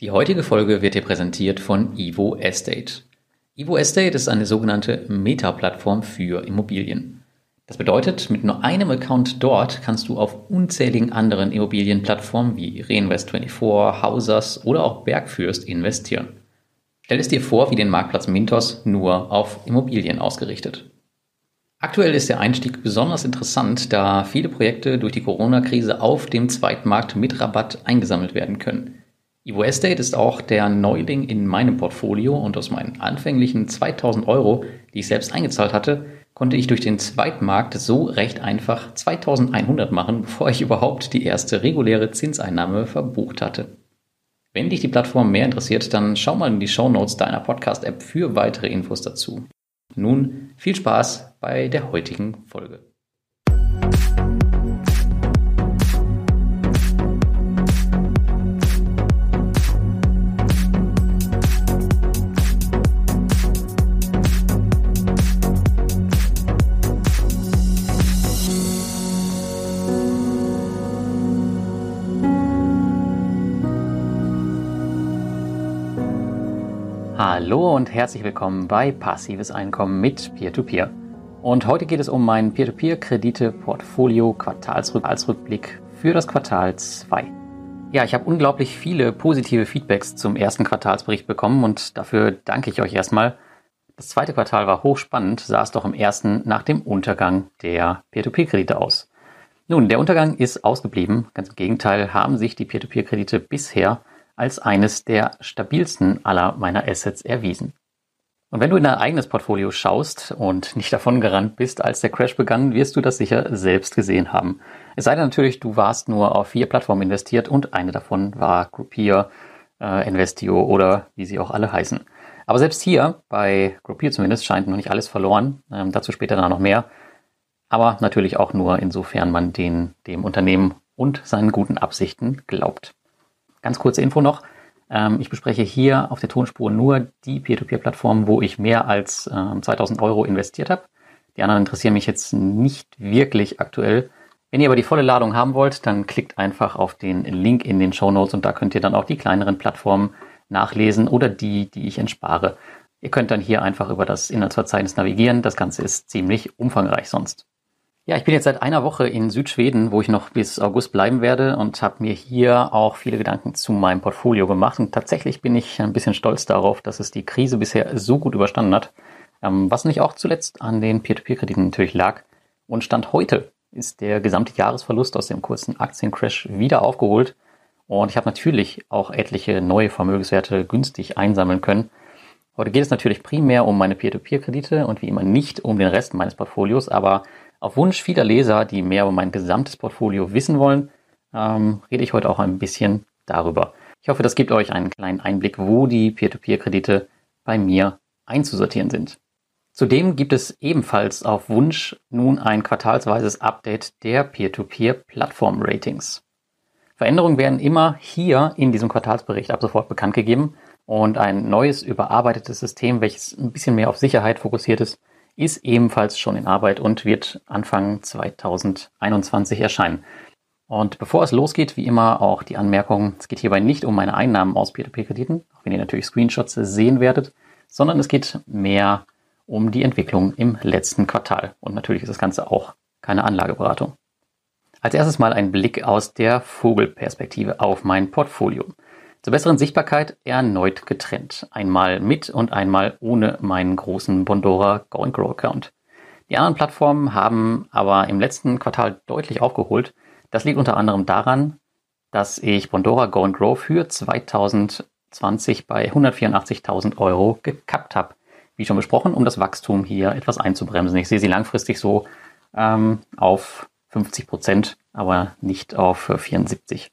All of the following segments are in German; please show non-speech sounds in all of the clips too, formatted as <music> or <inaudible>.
Die heutige Folge wird dir präsentiert von Evo Estate. Evo Estate ist eine sogenannte Meta-Plattform für Immobilien. Das bedeutet, mit nur einem Account dort kannst du auf unzähligen anderen Immobilienplattformen wie Reinvest24, Hausers oder auch Bergfürst investieren. Stell es dir vor wie den Marktplatz Mintos nur auf Immobilien ausgerichtet. Aktuell ist der Einstieg besonders interessant, da viele Projekte durch die Corona-Krise auf dem Zweitmarkt mit Rabatt eingesammelt werden können. Evo Estate ist auch der Neuling in meinem Portfolio und aus meinen anfänglichen 2000 Euro, die ich selbst eingezahlt hatte, konnte ich durch den Zweitmarkt so recht einfach 2100 machen, bevor ich überhaupt die erste reguläre Zinseinnahme verbucht hatte. Wenn dich die Plattform mehr interessiert, dann schau mal in die Show Notes deiner Podcast-App für weitere Infos dazu. Nun viel Spaß bei der heutigen Folge. Und herzlich willkommen bei Passives Einkommen mit Peer-to-Peer. Und heute geht es um mein Peer-to-Peer-Kredite-Portfolio Quartalsrückblick für das Quartal 2. Ja, ich habe unglaublich viele positive Feedbacks zum ersten Quartalsbericht bekommen und dafür danke ich euch erstmal. Das zweite Quartal war hochspannend, sah es doch im ersten nach dem Untergang der Peer-to-Peer-Kredite aus. Nun, der Untergang ist ausgeblieben. Ganz im Gegenteil haben sich die Peer-to-Peer-Kredite bisher als eines der stabilsten aller meiner Assets erwiesen. Und wenn du in dein eigenes Portfolio schaust und nicht davon gerannt bist, als der Crash begann, wirst du das sicher selbst gesehen haben. Es sei denn natürlich, du warst nur auf vier Plattformen investiert und eine davon war Groupier, äh, Investio oder wie sie auch alle heißen. Aber selbst hier, bei Groupier zumindest, scheint noch nicht alles verloren. Ähm, dazu später dann noch mehr. Aber natürlich auch nur insofern man den, dem Unternehmen und seinen guten Absichten glaubt. Ganz kurze Info noch. Ähm, ich bespreche hier auf der Tonspur nur die Peer-to-Peer-Plattformen, wo ich mehr als äh, 2000 Euro investiert habe. Die anderen interessieren mich jetzt nicht wirklich aktuell. Wenn ihr aber die volle Ladung haben wollt, dann klickt einfach auf den Link in den Show Notes und da könnt ihr dann auch die kleineren Plattformen nachlesen oder die, die ich entspare. Ihr könnt dann hier einfach über das Inhaltsverzeichnis navigieren. Das Ganze ist ziemlich umfangreich sonst. Ja, ich bin jetzt seit einer Woche in Südschweden, wo ich noch bis August bleiben werde und habe mir hier auch viele Gedanken zu meinem Portfolio gemacht. Und tatsächlich bin ich ein bisschen stolz darauf, dass es die Krise bisher so gut überstanden hat, ähm, was nicht auch zuletzt an den Peer-to-Peer-Krediten natürlich lag. Und Stand heute ist der gesamte Jahresverlust aus dem kurzen Aktiencrash wieder aufgeholt. Und ich habe natürlich auch etliche neue Vermögenswerte günstig einsammeln können. Heute geht es natürlich primär um meine Peer-to-Peer-Kredite und wie immer nicht um den Rest meines Portfolios, aber auf Wunsch vieler Leser, die mehr über mein gesamtes Portfolio wissen wollen, ähm, rede ich heute auch ein bisschen darüber. Ich hoffe, das gibt euch einen kleinen Einblick, wo die Peer-to-Peer-Kredite bei mir einzusortieren sind. Zudem gibt es ebenfalls auf Wunsch nun ein quartalsweises Update der Peer-to-Peer-Plattform-Ratings. Veränderungen werden immer hier in diesem Quartalsbericht ab sofort bekannt gegeben und ein neues überarbeitetes System, welches ein bisschen mehr auf Sicherheit fokussiert ist, ist ebenfalls schon in Arbeit und wird Anfang 2021 erscheinen. Und bevor es losgeht, wie immer auch die Anmerkung, es geht hierbei nicht um meine Einnahmen aus P2P-Krediten, auch wenn ihr natürlich Screenshots sehen werdet, sondern es geht mehr um die Entwicklung im letzten Quartal. Und natürlich ist das Ganze auch keine Anlageberatung. Als erstes mal ein Blick aus der Vogelperspektive auf mein Portfolio. Zur besseren Sichtbarkeit erneut getrennt. Einmal mit und einmal ohne meinen großen Bondora Go and Grow Account. Die anderen Plattformen haben aber im letzten Quartal deutlich aufgeholt. Das liegt unter anderem daran, dass ich Bondora Go and Grow für 2020 bei 184.000 Euro gekappt habe. Wie schon besprochen, um das Wachstum hier etwas einzubremsen. Ich sehe sie langfristig so ähm, auf 50 Prozent, aber nicht auf 74.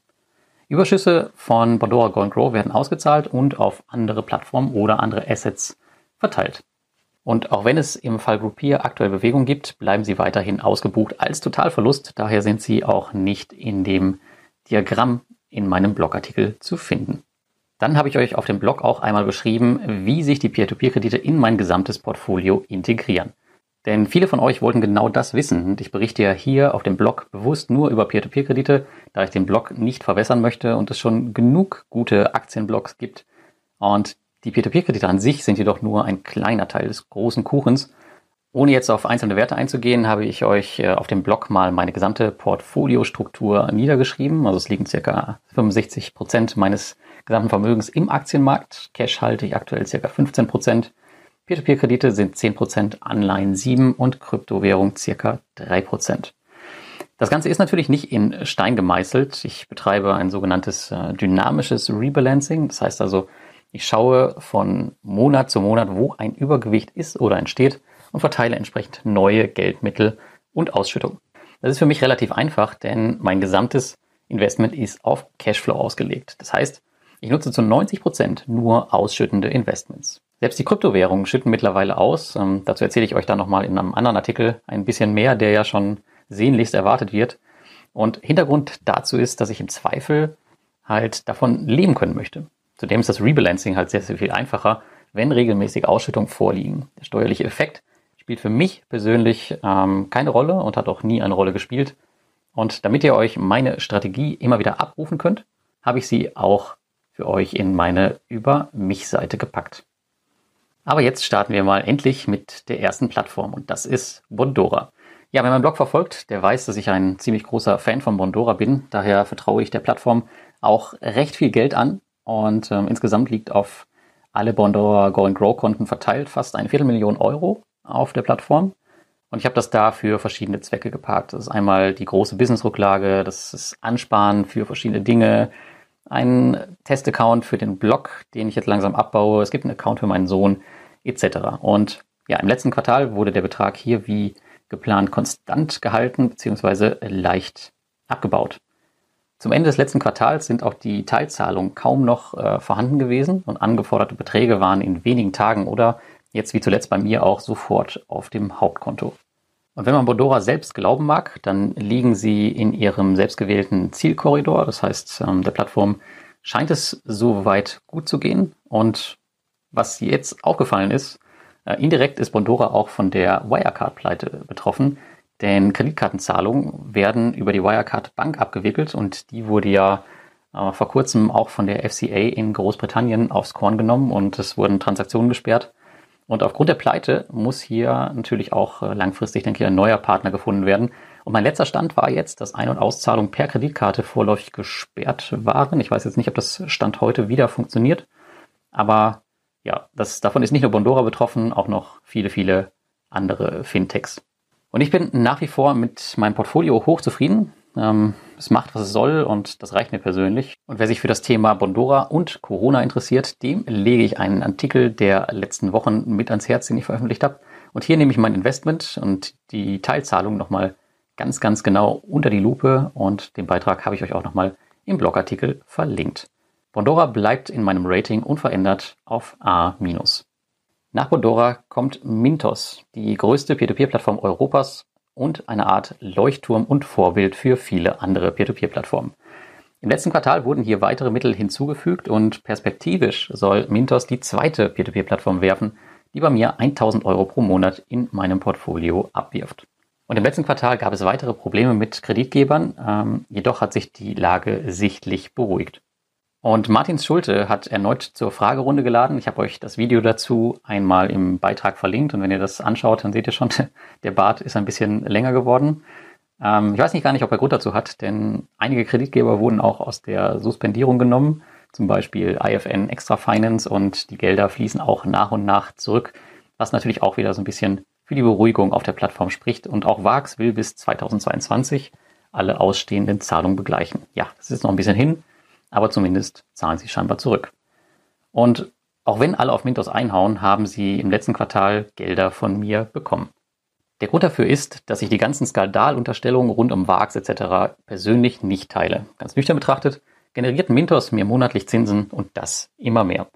Überschüsse von Pandora Go Grow werden ausgezahlt und auf andere Plattformen oder andere Assets verteilt. Und auch wenn es im Fall Groupier aktuell Bewegung gibt, bleiben sie weiterhin ausgebucht als Totalverlust. Daher sind sie auch nicht in dem Diagramm in meinem Blogartikel zu finden. Dann habe ich euch auf dem Blog auch einmal beschrieben, wie sich die Peer-to-Peer-Kredite in mein gesamtes Portfolio integrieren. Denn viele von euch wollten genau das wissen. Und ich berichte ja hier auf dem Blog bewusst nur über Peer-to-Peer-Kredite, da ich den Blog nicht verwässern möchte und es schon genug gute Aktienblogs gibt. Und die Peer-to-Peer-Kredite an sich sind jedoch nur ein kleiner Teil des großen Kuchens. Ohne jetzt auf einzelne Werte einzugehen, habe ich euch äh, auf dem Blog mal meine gesamte Portfoliostruktur niedergeschrieben. Also es liegen circa 65 Prozent meines gesamten Vermögens im Aktienmarkt. Cash halte ich aktuell circa 15 Prozent. Peer-to-Peer-Kredite sind 10 Prozent, Anleihen 7 und Kryptowährung circa 3 Prozent. Das Ganze ist natürlich nicht in Stein gemeißelt. Ich betreibe ein sogenanntes äh, dynamisches Rebalancing. Das heißt also, ich schaue von Monat zu Monat, wo ein Übergewicht ist oder entsteht und verteile entsprechend neue Geldmittel und Ausschüttung. Das ist für mich relativ einfach, denn mein gesamtes Investment ist auf Cashflow ausgelegt. Das heißt, ich nutze zu 90 Prozent nur ausschüttende Investments. Selbst die Kryptowährungen schütten mittlerweile aus. Ähm, dazu erzähle ich euch dann nochmal in einem anderen Artikel ein bisschen mehr, der ja schon sehnlichst erwartet wird. Und Hintergrund dazu ist, dass ich im Zweifel halt davon leben können möchte. Zudem ist das Rebalancing halt sehr, sehr viel einfacher, wenn regelmäßig Ausschüttungen vorliegen. Der steuerliche Effekt spielt für mich persönlich ähm, keine Rolle und hat auch nie eine Rolle gespielt. Und damit ihr euch meine Strategie immer wieder abrufen könnt, habe ich sie auch für euch in meine Über mich Seite gepackt. Aber jetzt starten wir mal endlich mit der ersten Plattform und das ist Bondora. Ja, wer meinen Blog verfolgt, der weiß, dass ich ein ziemlich großer Fan von Bondora bin. Daher vertraue ich der Plattform auch recht viel Geld an und ähm, insgesamt liegt auf alle Bondora Go and Grow Konten verteilt fast eine Viertelmillion Euro auf der Plattform. Und ich habe das da für verschiedene Zwecke geparkt. Das ist einmal die große Business-Rücklage, das ist Ansparen für verschiedene Dinge, ein Testaccount für den Blog, den ich jetzt langsam abbaue. Es gibt einen Account für meinen Sohn, etc. Und ja, im letzten Quartal wurde der Betrag hier wie geplant konstant gehalten, beziehungsweise leicht abgebaut. Zum Ende des letzten Quartals sind auch die Teilzahlungen kaum noch äh, vorhanden gewesen und angeforderte Beträge waren in wenigen Tagen oder jetzt wie zuletzt bei mir auch sofort auf dem Hauptkonto. Und wenn man Bondora selbst glauben mag, dann liegen sie in ihrem selbstgewählten Zielkorridor. Das heißt, ähm, der Plattform scheint es soweit gut zu gehen. Und was jetzt aufgefallen ist, äh, indirekt ist Bondora auch von der Wirecard-Pleite betroffen. Denn Kreditkartenzahlungen werden über die Wirecard Bank abgewickelt und die wurde ja äh, vor kurzem auch von der FCA in Großbritannien aufs Korn genommen und es wurden Transaktionen gesperrt. Und aufgrund der Pleite muss hier natürlich auch äh, langfristig, denke ich, ein neuer Partner gefunden werden. Und mein letzter Stand war jetzt, dass Ein- und Auszahlungen per Kreditkarte vorläufig gesperrt waren. Ich weiß jetzt nicht, ob das Stand heute wieder funktioniert. Aber ja, das, davon ist nicht nur Bondora betroffen, auch noch viele, viele andere Fintechs. Und ich bin nach wie vor mit meinem Portfolio hochzufrieden. Ähm, es macht, was es soll und das reicht mir persönlich. Und wer sich für das Thema Bondora und Corona interessiert, dem lege ich einen Artikel der letzten Wochen mit ans Herz, den ich veröffentlicht habe. Und hier nehme ich mein Investment und die Teilzahlung nochmal ganz, ganz genau unter die Lupe und den Beitrag habe ich euch auch nochmal im Blogartikel verlinkt. Bondora bleibt in meinem Rating unverändert auf A-. Nach Bondora kommt Mintos, die größte Peer-to-Peer-Plattform Europas und eine Art Leuchtturm und Vorbild für viele andere Peer-to-Peer-Plattformen. Im letzten Quartal wurden hier weitere Mittel hinzugefügt und perspektivisch soll Mintos die zweite Peer-to-Peer-Plattform werfen, die bei mir 1000 Euro pro Monat in meinem Portfolio abwirft. Und im letzten Quartal gab es weitere Probleme mit Kreditgebern, ähm, jedoch hat sich die Lage sichtlich beruhigt. Und Martins Schulte hat erneut zur Fragerunde geladen. Ich habe euch das Video dazu einmal im Beitrag verlinkt und wenn ihr das anschaut, dann seht ihr schon, <laughs> der Bart ist ein bisschen länger geworden. Ähm, ich weiß nicht gar nicht, ob er Grund dazu hat, denn einige Kreditgeber wurden auch aus der Suspendierung genommen, zum Beispiel IFN Extra Finance und die Gelder fließen auch nach und nach zurück, was natürlich auch wieder so ein bisschen für die Beruhigung auf der Plattform spricht. Und auch VAX will bis 2022 alle ausstehenden Zahlungen begleichen. Ja, das ist noch ein bisschen hin aber zumindest zahlen sie scheinbar zurück. Und auch wenn alle auf Mintos einhauen, haben sie im letzten Quartal Gelder von mir bekommen. Der Grund dafür ist, dass ich die ganzen Skandalunterstellungen rund um VAX etc. persönlich nicht teile. Ganz nüchtern betrachtet generiert Mintos mir monatlich Zinsen und das immer mehr.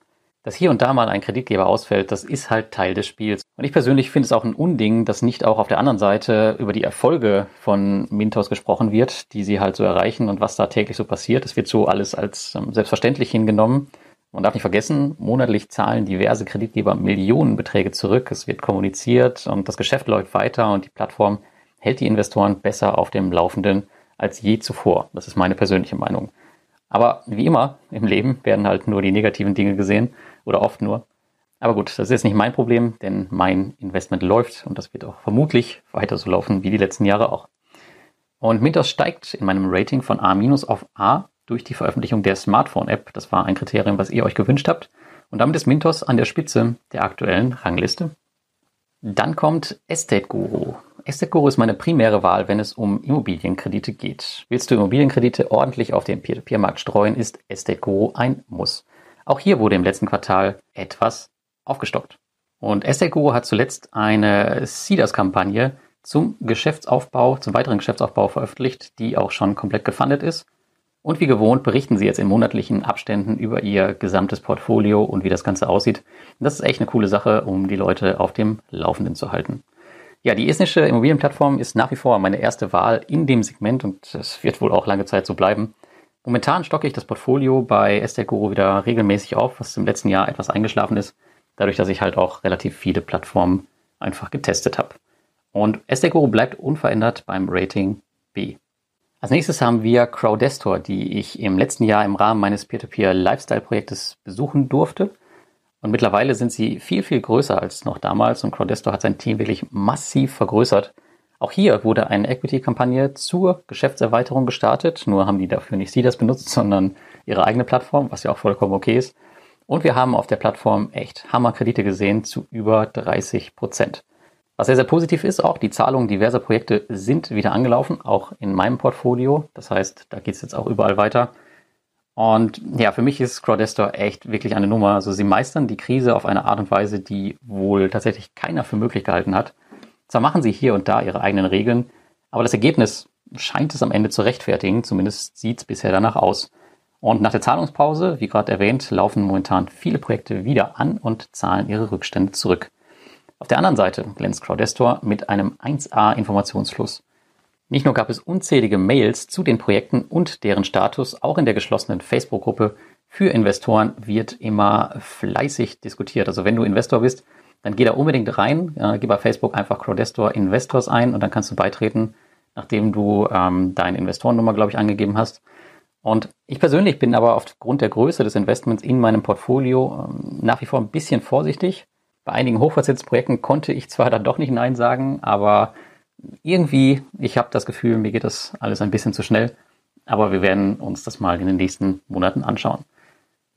Dass hier und da mal ein Kreditgeber ausfällt, das ist halt Teil des Spiels. Und ich persönlich finde es auch ein Unding, dass nicht auch auf der anderen Seite über die Erfolge von Mintos gesprochen wird, die sie halt so erreichen und was da täglich so passiert. Es wird so alles als ähm, selbstverständlich hingenommen. Man darf nicht vergessen, monatlich zahlen diverse Kreditgeber Millionenbeträge zurück. Es wird kommuniziert und das Geschäft läuft weiter und die Plattform hält die Investoren besser auf dem Laufenden als je zuvor. Das ist meine persönliche Meinung. Aber wie immer im Leben werden halt nur die negativen Dinge gesehen oder oft nur. Aber gut, das ist jetzt nicht mein Problem, denn mein Investment läuft und das wird auch vermutlich weiter so laufen wie die letzten Jahre auch. Und Mintos steigt in meinem Rating von A- auf A durch die Veröffentlichung der Smartphone-App. Das war ein Kriterium, was ihr euch gewünscht habt. Und damit ist Mintos an der Spitze der aktuellen Rangliste. Dann kommt Estate Guru. Estate Guru ist meine primäre Wahl, wenn es um Immobilienkredite geht. Willst du Immobilienkredite ordentlich auf dem Peer-to-Peer-Markt streuen, ist Estate Guru ein Muss. Auch hier wurde im letzten Quartal etwas aufgestockt. Und Guru hat zuletzt eine Seeders-Kampagne zum Geschäftsaufbau, zum weiteren Geschäftsaufbau veröffentlicht, die auch schon komplett gefundet ist. Und wie gewohnt berichten sie jetzt in monatlichen Abständen über ihr gesamtes Portfolio und wie das Ganze aussieht. Das ist echt eine coole Sache, um die Leute auf dem Laufenden zu halten. Ja, die estnische Immobilienplattform ist nach wie vor meine erste Wahl in dem Segment und es wird wohl auch lange Zeit so bleiben. Momentan stocke ich das Portfolio bei Estate Guru wieder regelmäßig auf, was im letzten Jahr etwas eingeschlafen ist, dadurch, dass ich halt auch relativ viele Plattformen einfach getestet habe. Und Estate Guru bleibt unverändert beim Rating B. Als nächstes haben wir Crowdestor, die ich im letzten Jahr im Rahmen meines Peer-to-Peer-Lifestyle-Projektes besuchen durfte. Und mittlerweile sind sie viel, viel größer als noch damals und Crowdestor hat sein Team wirklich massiv vergrößert. Auch hier wurde eine Equity-Kampagne zur Geschäftserweiterung gestartet, nur haben die dafür nicht sie das benutzt, sondern ihre eigene Plattform, was ja auch vollkommen okay ist. Und wir haben auf der Plattform echt Hammerkredite gesehen zu über 30 Prozent. Was sehr, sehr positiv ist, auch die Zahlungen diverser Projekte sind wieder angelaufen, auch in meinem Portfolio. Das heißt, da geht es jetzt auch überall weiter. Und ja, für mich ist Crowdestor echt wirklich eine Nummer. Also sie meistern die Krise auf eine Art und Weise, die wohl tatsächlich keiner für möglich gehalten hat. Zwar machen sie hier und da ihre eigenen Regeln, aber das Ergebnis scheint es am Ende zu rechtfertigen. Zumindest sieht es bisher danach aus. Und nach der Zahlungspause, wie gerade erwähnt, laufen momentan viele Projekte wieder an und zahlen ihre Rückstände zurück. Auf der anderen Seite glänzt Crowdestor mit einem 1A Informationsfluss. Nicht nur gab es unzählige Mails zu den Projekten und deren Status, auch in der geschlossenen Facebook-Gruppe für Investoren wird immer fleißig diskutiert. Also wenn du Investor bist, dann geh da unbedingt rein, äh, gib bei Facebook einfach Crowdestor Investors ein und dann kannst du beitreten, nachdem du ähm, deine Investorennummer, glaube ich, angegeben hast. Und ich persönlich bin aber aufgrund der Größe des Investments in meinem Portfolio ähm, nach wie vor ein bisschen vorsichtig. Bei einigen Hochverzinsprojekten konnte ich zwar <laughs> dann doch nicht Nein sagen, aber irgendwie, ich habe das Gefühl, mir geht das alles ein bisschen zu schnell. Aber wir werden uns das mal in den nächsten Monaten anschauen.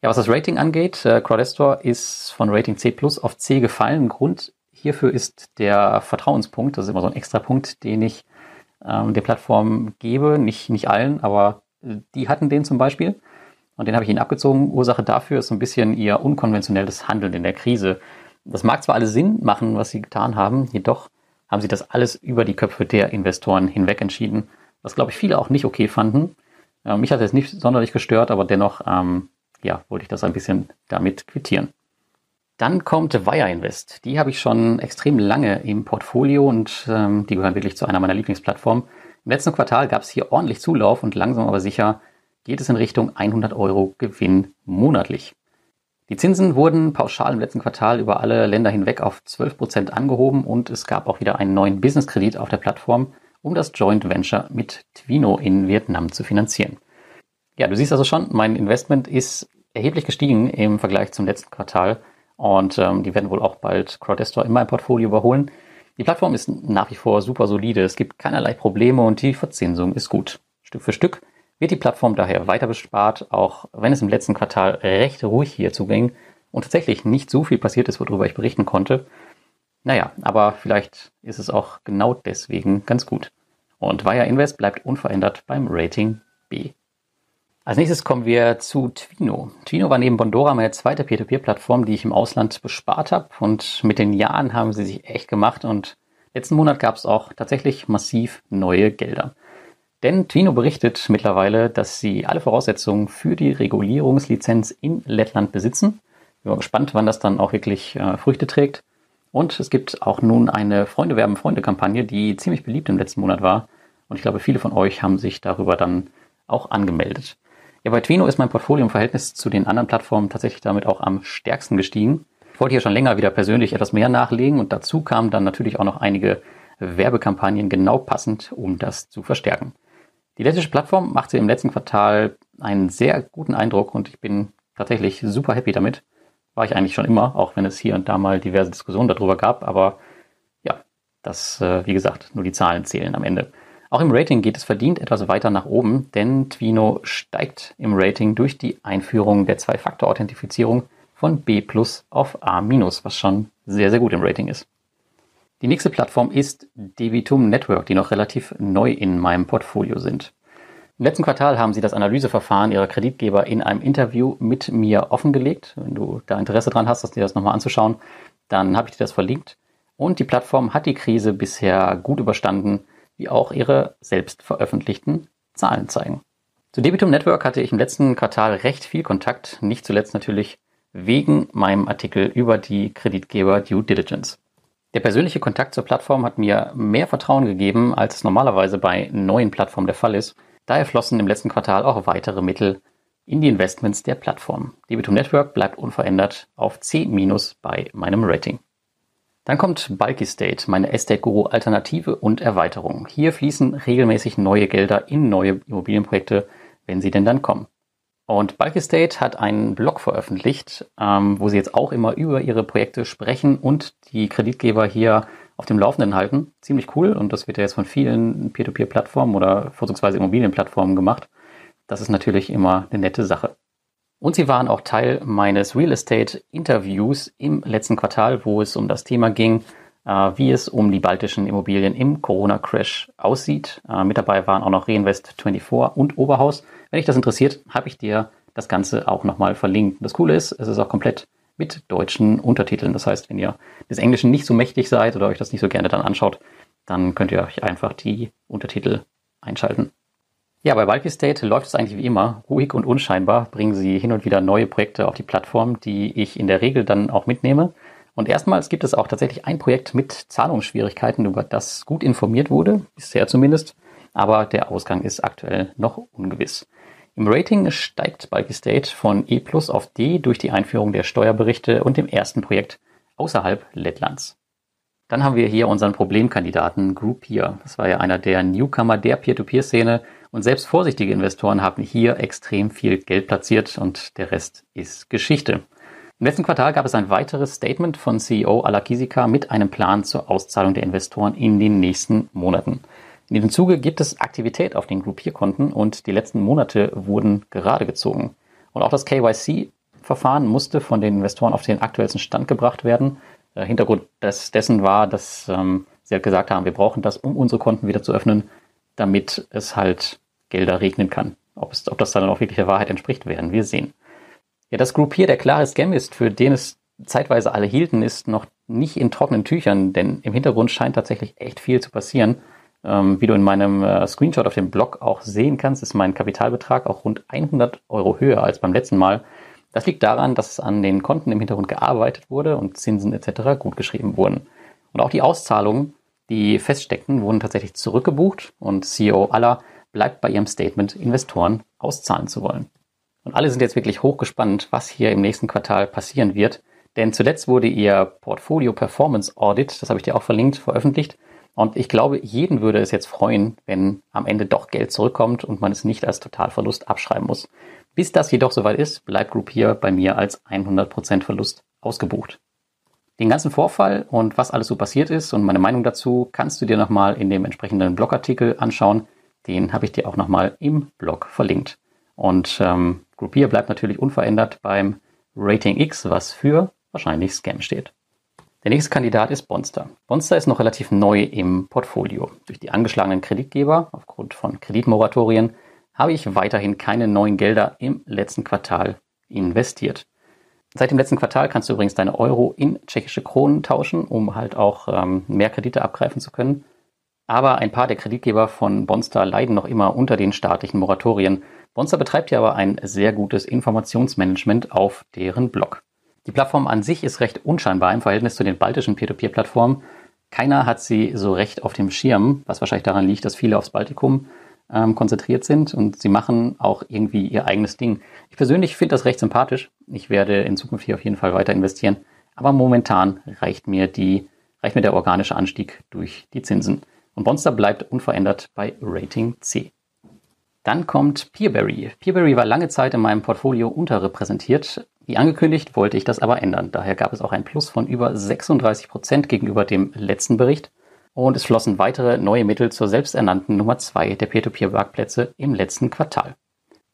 Ja, was das Rating angeht, äh, Crowdestor ist von Rating C Plus auf C gefallen. Grund hierfür ist der Vertrauenspunkt. Das ist immer so ein extra Punkt, den ich ähm, der Plattform gebe. Nicht, nicht allen, aber äh, die hatten den zum Beispiel. Und den habe ich ihnen abgezogen. Ursache dafür ist so ein bisschen ihr unkonventionelles Handeln in der Krise. Das mag zwar alles Sinn machen, was sie getan haben, jedoch haben sie das alles über die Köpfe der Investoren hinweg entschieden, was glaube ich viele auch nicht okay fanden. Äh, mich hat es nicht sonderlich gestört, aber dennoch ähm, ja, wollte ich das ein bisschen damit quittieren. Dann kommt Wire Invest. Die habe ich schon extrem lange im Portfolio und ähm, die gehören wirklich zu einer meiner Lieblingsplattformen. Im letzten Quartal gab es hier ordentlich Zulauf und langsam aber sicher geht es in Richtung 100 Euro Gewinn monatlich. Die Zinsen wurden pauschal im letzten Quartal über alle Länder hinweg auf 12 Prozent angehoben und es gab auch wieder einen neuen Businesskredit auf der Plattform, um das Joint Venture mit Twino in Vietnam zu finanzieren. Ja, du siehst also schon, mein Investment ist erheblich gestiegen im Vergleich zum letzten Quartal und ähm, die werden wohl auch bald Crowdestor in meinem Portfolio überholen. Die Plattform ist nach wie vor super solide, es gibt keinerlei Probleme und die Verzinsung ist gut. Stück für Stück wird die Plattform daher weiter bespart, auch wenn es im letzten Quartal recht ruhig hier zuging und tatsächlich nicht so viel passiert ist, worüber ich berichten konnte. Naja, aber vielleicht ist es auch genau deswegen ganz gut. Und Wire Invest bleibt unverändert beim Rating B. Als nächstes kommen wir zu Twino. Twino war neben Bondora meine zweite Peer-to-Peer-Plattform, die ich im Ausland bespart habe. Und mit den Jahren haben sie sich echt gemacht. Und letzten Monat gab es auch tatsächlich massiv neue Gelder. Denn Twino berichtet mittlerweile, dass sie alle Voraussetzungen für die Regulierungslizenz in Lettland besitzen. Ich bin gespannt, wann das dann auch wirklich äh, Früchte trägt. Und es gibt auch nun eine Freunde werben Freunde Kampagne, die ziemlich beliebt im letzten Monat war. Und ich glaube, viele von euch haben sich darüber dann auch angemeldet. Ja, bei Twino ist mein Portfolio im Verhältnis zu den anderen Plattformen tatsächlich damit auch am stärksten gestiegen. Ich wollte hier schon länger wieder persönlich etwas mehr nachlegen und dazu kamen dann natürlich auch noch einige Werbekampagnen genau passend, um das zu verstärken. Die lettische Plattform machte im letzten Quartal einen sehr guten Eindruck und ich bin tatsächlich super happy damit. War ich eigentlich schon immer, auch wenn es hier und da mal diverse Diskussionen darüber gab, aber ja, das, äh, wie gesagt, nur die Zahlen zählen am Ende. Auch im Rating geht es verdient etwas weiter nach oben, denn Twino steigt im Rating durch die Einführung der Zwei-Faktor-Authentifizierung von B plus auf A minus, was schon sehr, sehr gut im Rating ist. Die nächste Plattform ist Debitum Network, die noch relativ neu in meinem Portfolio sind. Im letzten Quartal haben sie das Analyseverfahren ihrer Kreditgeber in einem Interview mit mir offengelegt. Wenn du da Interesse dran hast, dir das nochmal anzuschauen, dann habe ich dir das verlinkt. Und die Plattform hat die Krise bisher gut überstanden, wie auch ihre selbst veröffentlichten Zahlen zeigen. Zu Debitum Network hatte ich im letzten Quartal recht viel Kontakt, nicht zuletzt natürlich wegen meinem Artikel über die Kreditgeber Due Diligence. Der persönliche Kontakt zur Plattform hat mir mehr Vertrauen gegeben, als es normalerweise bei neuen Plattformen der Fall ist. Daher flossen im letzten Quartal auch weitere Mittel in die Investments der Plattform. Debitum Network bleibt unverändert auf C- bei meinem Rating. Dann kommt Bulky State, meine Estate Guru Alternative und Erweiterung. Hier fließen regelmäßig neue Gelder in neue Immobilienprojekte, wenn sie denn dann kommen. Und Bulk Estate hat einen Blog veröffentlicht, ähm, wo sie jetzt auch immer über ihre Projekte sprechen und die Kreditgeber hier auf dem Laufenden halten. Ziemlich cool und das wird ja jetzt von vielen Peer-to-Peer-Plattformen oder vorzugsweise Immobilienplattformen gemacht. Das ist natürlich immer eine nette Sache. Und sie waren auch Teil meines Real Estate Interviews im letzten Quartal, wo es um das Thema ging, äh, wie es um die baltischen Immobilien im Corona-Crash aussieht. Äh, mit dabei waren auch noch Reinvest24 und Oberhaus. Wenn dich das interessiert, habe ich dir das Ganze auch nochmal verlinkt. Das Coole ist, es ist auch komplett mit deutschen Untertiteln. Das heißt, wenn ihr des Englischen nicht so mächtig seid oder euch das nicht so gerne dann anschaut, dann könnt ihr euch einfach die Untertitel einschalten. Ja, bei Bulky State läuft es eigentlich wie immer. Ruhig und unscheinbar bringen sie hin und wieder neue Projekte auf die Plattform, die ich in der Regel dann auch mitnehme. Und erstmals gibt es auch tatsächlich ein Projekt mit Zahlungsschwierigkeiten, über das gut informiert wurde, bisher zumindest. Aber der Ausgang ist aktuell noch ungewiss. Im Rating steigt Bulky State von E plus auf D durch die Einführung der Steuerberichte und dem ersten Projekt außerhalb Lettlands. Dann haben wir hier unseren Problemkandidaten Groupier. Das war ja einer der Newcomer der Peer-to-Peer-Szene und selbst vorsichtige Investoren haben hier extrem viel Geld platziert und der Rest ist Geschichte. Im letzten Quartal gab es ein weiteres Statement von CEO Alakisika mit einem Plan zur Auszahlung der Investoren in den nächsten Monaten. In diesem Zuge gibt es Aktivität auf den Gruppierkonten und die letzten Monate wurden gerade gezogen. Und auch das KYC-Verfahren musste von den Investoren auf den aktuellsten Stand gebracht werden. Der Hintergrund des, dessen war, dass ähm, sie halt gesagt haben, wir brauchen das, um unsere Konten wieder zu öffnen, damit es halt Gelder regnen kann. Ob, es, ob das dann auch wirklich der Wahrheit entspricht, werden wir sehen. Ja, das Groupier der klare Scam ist, für den es zeitweise alle hielten, ist noch nicht in trockenen Tüchern, denn im Hintergrund scheint tatsächlich echt viel zu passieren. Ähm, wie du in meinem äh, Screenshot auf dem Blog auch sehen kannst, ist mein Kapitalbetrag auch rund 100 Euro höher als beim letzten Mal. Das liegt daran, dass an den Konten im Hintergrund gearbeitet wurde und Zinsen etc. gut geschrieben wurden. Und auch die Auszahlungen, die feststeckten, wurden tatsächlich zurückgebucht und CEO Aller bleibt bei ihrem Statement, Investoren auszahlen zu wollen. Und alle sind jetzt wirklich hochgespannt, was hier im nächsten Quartal passieren wird. Denn zuletzt wurde ihr Portfolio Performance Audit, das habe ich dir auch verlinkt, veröffentlicht. Und ich glaube, jeden würde es jetzt freuen, wenn am Ende doch Geld zurückkommt und man es nicht als Totalverlust abschreiben muss. Bis das jedoch soweit ist, bleibt Group hier bei mir als 100% Verlust ausgebucht. Den ganzen Vorfall und was alles so passiert ist und meine Meinung dazu kannst du dir nochmal in dem entsprechenden Blogartikel anschauen. Den habe ich dir auch nochmal im Blog verlinkt. Und ähm, Groupier bleibt natürlich unverändert beim Rating X, was für wahrscheinlich Scam steht. Der nächste Kandidat ist Bonster. Bonster ist noch relativ neu im Portfolio. Durch die angeschlagenen Kreditgeber aufgrund von Kreditmoratorien habe ich weiterhin keine neuen Gelder im letzten Quartal investiert. Seit dem letzten Quartal kannst du übrigens deine Euro in tschechische Kronen tauschen, um halt auch ähm, mehr Kredite abgreifen zu können. Aber ein paar der Kreditgeber von Bonster leiden noch immer unter den staatlichen Moratorien. Bonster betreibt ja aber ein sehr gutes Informationsmanagement auf deren Blog. Die Plattform an sich ist recht unscheinbar im Verhältnis zu den baltischen Peer-to-Peer-Plattformen. Keiner hat sie so recht auf dem Schirm, was wahrscheinlich daran liegt, dass viele aufs Baltikum ähm, konzentriert sind und sie machen auch irgendwie ihr eigenes Ding. Ich persönlich finde das recht sympathisch. Ich werde in Zukunft hier auf jeden Fall weiter investieren. Aber momentan reicht mir die, reicht mir der organische Anstieg durch die Zinsen. Und Monster bleibt unverändert bei Rating C. Dann kommt Peerberry. Peerberry war lange Zeit in meinem Portfolio unterrepräsentiert. Wie angekündigt wollte ich das aber ändern. Daher gab es auch ein Plus von über 36 Prozent gegenüber dem letzten Bericht. Und es flossen weitere neue Mittel zur selbsternannten Nummer 2 der Peer-to-Peer-Marktplätze im letzten Quartal.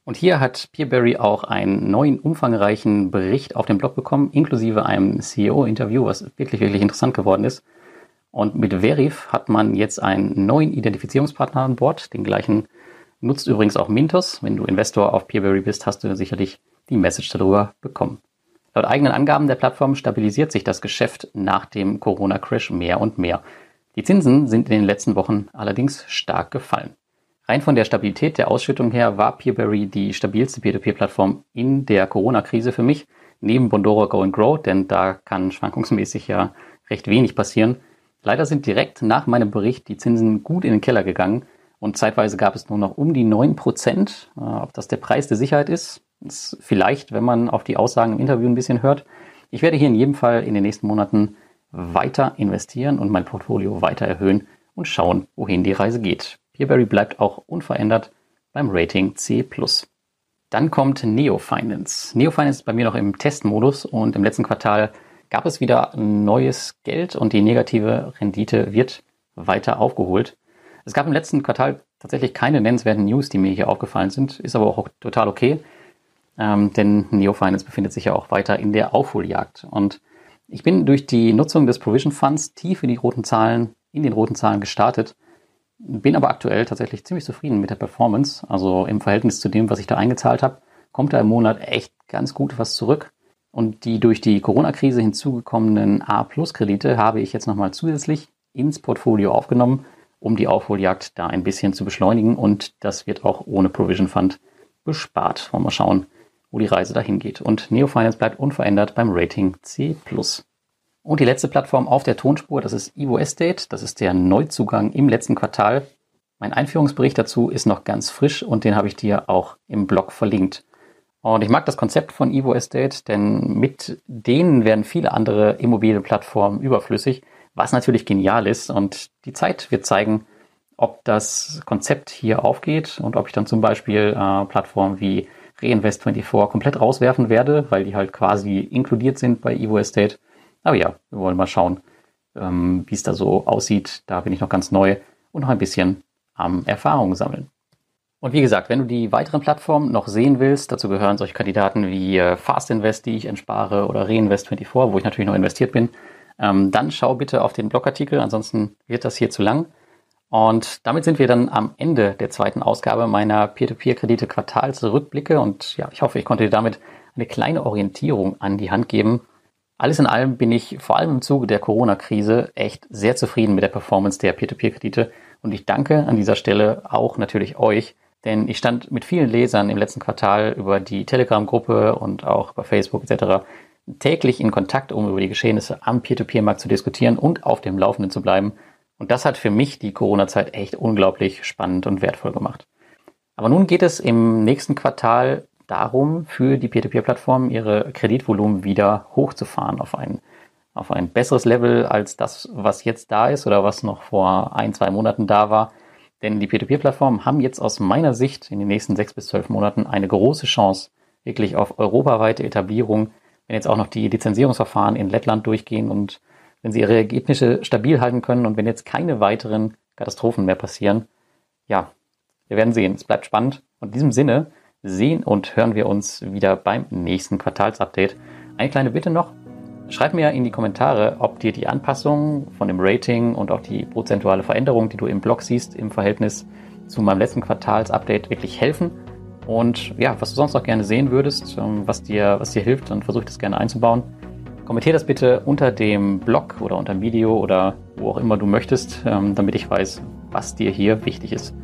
Und hier hat Peerberry auch einen neuen umfangreichen Bericht auf dem Blog bekommen, inklusive einem CEO-Interview, was wirklich, wirklich interessant geworden ist. Und mit Verif hat man jetzt einen neuen Identifizierungspartner an Bord, den gleichen Nutzt übrigens auch Mintos. Wenn du Investor auf Peerberry bist, hast du sicherlich die Message darüber bekommen. Laut eigenen Angaben der Plattform stabilisiert sich das Geschäft nach dem Corona-Crash mehr und mehr. Die Zinsen sind in den letzten Wochen allerdings stark gefallen. Rein von der Stabilität der Ausschüttung her war Peerberry die stabilste P2P-Plattform in der Corona-Krise für mich, neben Bondora Go and Grow, denn da kann schwankungsmäßig ja recht wenig passieren. Leider sind direkt nach meinem Bericht die Zinsen gut in den Keller gegangen und zeitweise gab es nur noch um die neun Prozent. Äh, ob das der Preis der Sicherheit ist, ist vielleicht, wenn man auf die Aussagen im Interview ein bisschen hört. Ich werde hier in jedem Fall in den nächsten Monaten weiter investieren und mein Portfolio weiter erhöhen und schauen, wohin die Reise geht. Peerberry bleibt auch unverändert beim Rating C+. Dann kommt Neo Finance. Neo Finance ist bei mir noch im Testmodus und im letzten Quartal gab es wieder neues Geld und die negative Rendite wird weiter aufgeholt. Es gab im letzten Quartal tatsächlich keine nennenswerten News, die mir hier aufgefallen sind, ist aber auch total okay, ähm, denn Neo Finance befindet sich ja auch weiter in der Aufholjagd. Und ich bin durch die Nutzung des Provision Funds tief in die roten Zahlen, in den roten Zahlen gestartet, bin aber aktuell tatsächlich ziemlich zufrieden mit der Performance. Also im Verhältnis zu dem, was ich da eingezahlt habe, kommt da im Monat echt ganz gut was zurück. Und die durch die Corona-Krise hinzugekommenen A-Plus-Kredite habe ich jetzt nochmal zusätzlich ins Portfolio aufgenommen um die Aufholjagd da ein bisschen zu beschleunigen und das wird auch ohne Provision Fund bespart. Wollen wir schauen, wo die Reise dahin geht. Und Neo Finance bleibt unverändert beim Rating C+. Und die letzte Plattform auf der Tonspur, das ist Evo Estate. Das ist der Neuzugang im letzten Quartal. Mein Einführungsbericht dazu ist noch ganz frisch und den habe ich dir auch im Blog verlinkt. Und ich mag das Konzept von Evo Estate, denn mit denen werden viele andere Immobilienplattformen überflüssig was natürlich genial ist. Und die Zeit wird zeigen, ob das Konzept hier aufgeht und ob ich dann zum Beispiel äh, Plattformen wie Reinvest24 komplett rauswerfen werde, weil die halt quasi inkludiert sind bei Evo Estate. Aber ja, wir wollen mal schauen, ähm, wie es da so aussieht. Da bin ich noch ganz neu und noch ein bisschen am Erfahrung sammeln. Und wie gesagt, wenn du die weiteren Plattformen noch sehen willst, dazu gehören solche Kandidaten wie äh, Fast Invest, die ich entspare, oder Reinvest24, wo ich natürlich noch investiert bin, ähm, dann schau bitte auf den Blogartikel, ansonsten wird das hier zu lang. Und damit sind wir dann am Ende der zweiten Ausgabe meiner Peer-to-Peer-Kredite-Quartalsrückblicke. Und ja, ich hoffe, ich konnte dir damit eine kleine Orientierung an die Hand geben. Alles in allem bin ich vor allem im Zuge der Corona-Krise echt sehr zufrieden mit der Performance der Peer-to-Peer-Kredite. Und ich danke an dieser Stelle auch natürlich euch, denn ich stand mit vielen Lesern im letzten Quartal über die Telegram-Gruppe und auch bei Facebook etc täglich in Kontakt, um über die Geschehnisse am Peer-to-Peer-Markt zu diskutieren und auf dem Laufenden zu bleiben. Und das hat für mich die Corona-Zeit echt unglaublich spannend und wertvoll gemacht. Aber nun geht es im nächsten Quartal darum, für die Peer-to-Peer-Plattformen ihre Kreditvolumen wieder hochzufahren auf ein, auf ein besseres Level als das, was jetzt da ist oder was noch vor ein, zwei Monaten da war. Denn die Peer-to-Peer-Plattformen haben jetzt aus meiner Sicht in den nächsten sechs bis zwölf Monaten eine große Chance, wirklich auf europaweite Etablierung wenn jetzt auch noch die Lizenzierungsverfahren in Lettland durchgehen und wenn sie ihre Ergebnisse stabil halten können und wenn jetzt keine weiteren Katastrophen mehr passieren, ja, wir werden sehen. Es bleibt spannend. Und in diesem Sinne sehen und hören wir uns wieder beim nächsten Quartalsupdate. Eine kleine Bitte noch. Schreib mir in die Kommentare, ob dir die Anpassung von dem Rating und auch die prozentuale Veränderung, die du im Blog siehst, im Verhältnis zu meinem letzten Quartalsupdate wirklich helfen und ja, was du sonst noch gerne sehen würdest, ähm, was dir, was dir hilft, dann versuch das gerne einzubauen. Kommentier das bitte unter dem Blog oder unter dem Video oder wo auch immer du möchtest, ähm, damit ich weiß, was dir hier wichtig ist.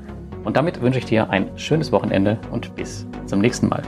Und damit wünsche ich dir ein schönes Wochenende und bis zum nächsten Mal.